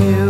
you.